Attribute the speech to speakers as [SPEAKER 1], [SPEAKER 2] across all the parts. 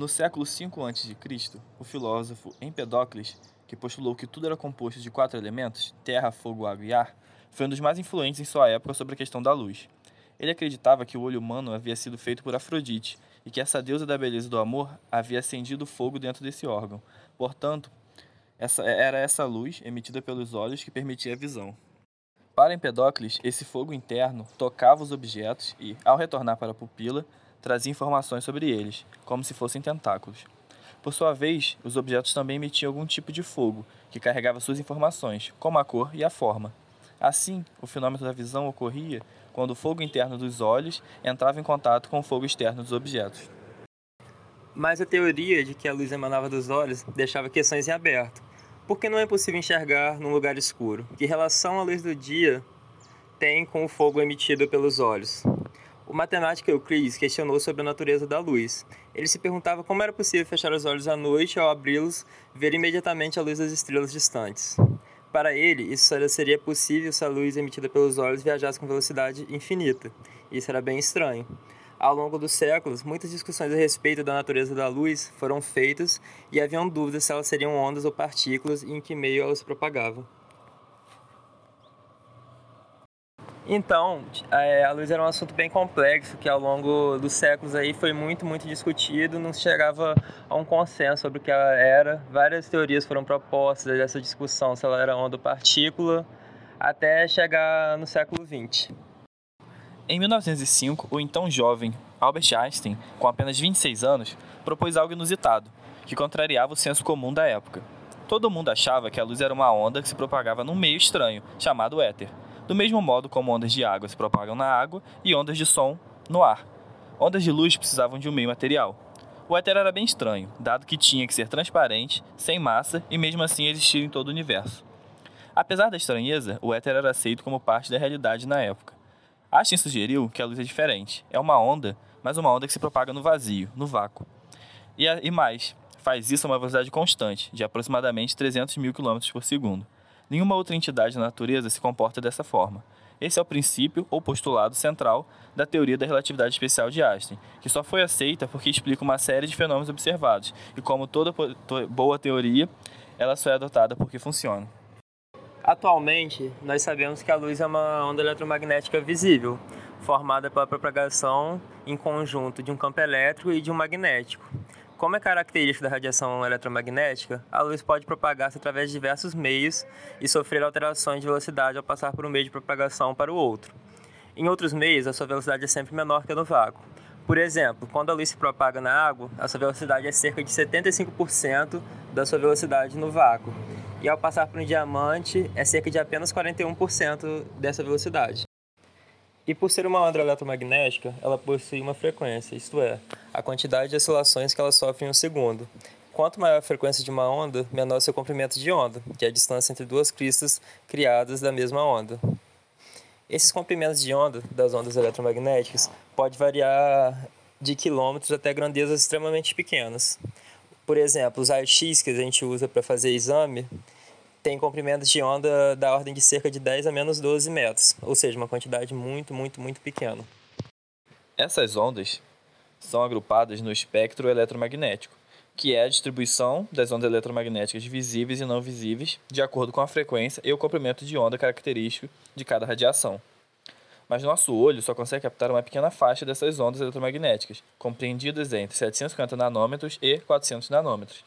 [SPEAKER 1] No século V a.C., o filósofo Empedocles, que postulou que tudo era composto de quatro elementos, terra, fogo, água e ar, foi um dos mais influentes em sua época sobre a questão da luz. Ele acreditava que o olho humano havia sido feito por Afrodite e que essa deusa da beleza e do amor havia acendido fogo dentro desse órgão. Portanto, essa, era essa luz emitida pelos olhos que permitia a visão. Para Empedocles, esse fogo interno tocava os objetos e, ao retornar para a pupila, trazia informações sobre eles, como se fossem tentáculos. Por sua vez, os objetos também emitiam algum tipo de fogo, que carregava suas informações, como a cor e a forma. Assim, o fenômeno da visão ocorria quando o fogo interno dos olhos entrava em contato com o fogo externo dos objetos.
[SPEAKER 2] Mas a teoria de que a luz emanava dos olhos deixava questões em aberto. Por que não é possível enxergar num lugar escuro? Que relação a luz do dia tem com o fogo emitido pelos olhos? O matemático Euclides questionou sobre a natureza da luz. Ele se perguntava como era possível fechar os olhos à noite e, ao abri-los, ver imediatamente a luz das estrelas distantes. Para ele, isso seria possível se a luz emitida pelos olhos viajasse com velocidade infinita. Isso era bem estranho. Ao longo dos séculos, muitas discussões a respeito da natureza da luz foram feitas e haviam dúvidas se elas seriam ondas ou partículas e em que meio elas se propagavam. Então, é, a luz era um assunto bem complexo que ao longo dos séculos aí foi muito, muito discutido, não se chegava a um consenso sobre o que ela era. Várias teorias foram propostas dessa discussão, se ela era onda ou partícula, até chegar no século XX.
[SPEAKER 1] Em 1905, o então jovem Albert Einstein, com apenas 26 anos, propôs algo inusitado, que contrariava o senso comum da época. Todo mundo achava que a luz era uma onda que se propagava num meio estranho, chamado éter do mesmo modo como ondas de água se propagam na água e ondas de som no ar. Ondas de luz precisavam de um meio material. O éter era bem estranho, dado que tinha que ser transparente, sem massa e mesmo assim existir em todo o universo. Apesar da estranheza, o éter era aceito como parte da realidade na época. Einstein sugeriu que a luz é diferente. É uma onda, mas uma onda que se propaga no vazio, no vácuo. E, e mais, faz isso a uma velocidade constante, de aproximadamente 300 mil km por segundo. Nenhuma outra entidade da natureza se comporta dessa forma. Esse é o princípio ou postulado central da teoria da relatividade especial de Einstein, que só foi aceita porque explica uma série de fenômenos observados, e como toda boa teoria, ela só é adotada porque funciona.
[SPEAKER 2] Atualmente, nós sabemos que a luz é uma onda eletromagnética visível, formada pela propagação em conjunto de um campo elétrico e de um magnético. Como é característica da radiação eletromagnética, a luz pode propagar-se através de diversos meios e sofrer alterações de velocidade ao passar por um meio de propagação para o outro. Em outros meios, a sua velocidade é sempre menor que a no vácuo. Por exemplo, quando a luz se propaga na água, a sua velocidade é cerca de 75% da sua velocidade no vácuo. E ao passar por um diamante, é cerca de apenas 41% dessa velocidade. E por ser uma onda eletromagnética, ela possui uma frequência, isto é, a quantidade de oscilações que ela sofre em um segundo. Quanto maior a frequência de uma onda, menor seu comprimento de onda, que é a distância entre duas cristas criadas da mesma onda. Esses comprimentos de onda das ondas eletromagnéticas pode variar de quilômetros até grandezas extremamente pequenas. Por exemplo, os raios-x que a gente usa para fazer exame tem comprimentos de onda da ordem de cerca de 10 a menos 12 metros, ou seja, uma quantidade muito, muito, muito pequena.
[SPEAKER 1] Essas ondas são agrupadas no espectro eletromagnético, que é a distribuição das ondas eletromagnéticas visíveis e não visíveis de acordo com a frequência e o comprimento de onda característico de cada radiação. Mas nosso olho só consegue captar uma pequena faixa dessas ondas eletromagnéticas, compreendidas entre 750 nanômetros e 400 nanômetros.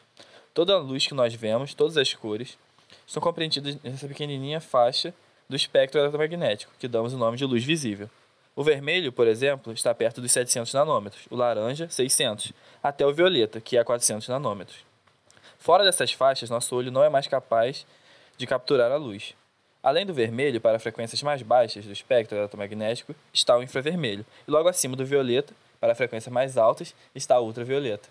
[SPEAKER 1] Toda a luz que nós vemos, todas as cores, são compreendidas nessa pequenininha faixa do espectro eletromagnético, que damos o nome de luz visível. O vermelho, por exemplo, está perto dos 700 nanômetros, o laranja, 600, até o violeta, que é 400 nanômetros. Fora dessas faixas, nosso olho não é mais capaz de capturar a luz. Além do vermelho, para frequências mais baixas do espectro eletromagnético, está o infravermelho, e logo acima do violeta, para frequências mais altas, está o ultravioleta.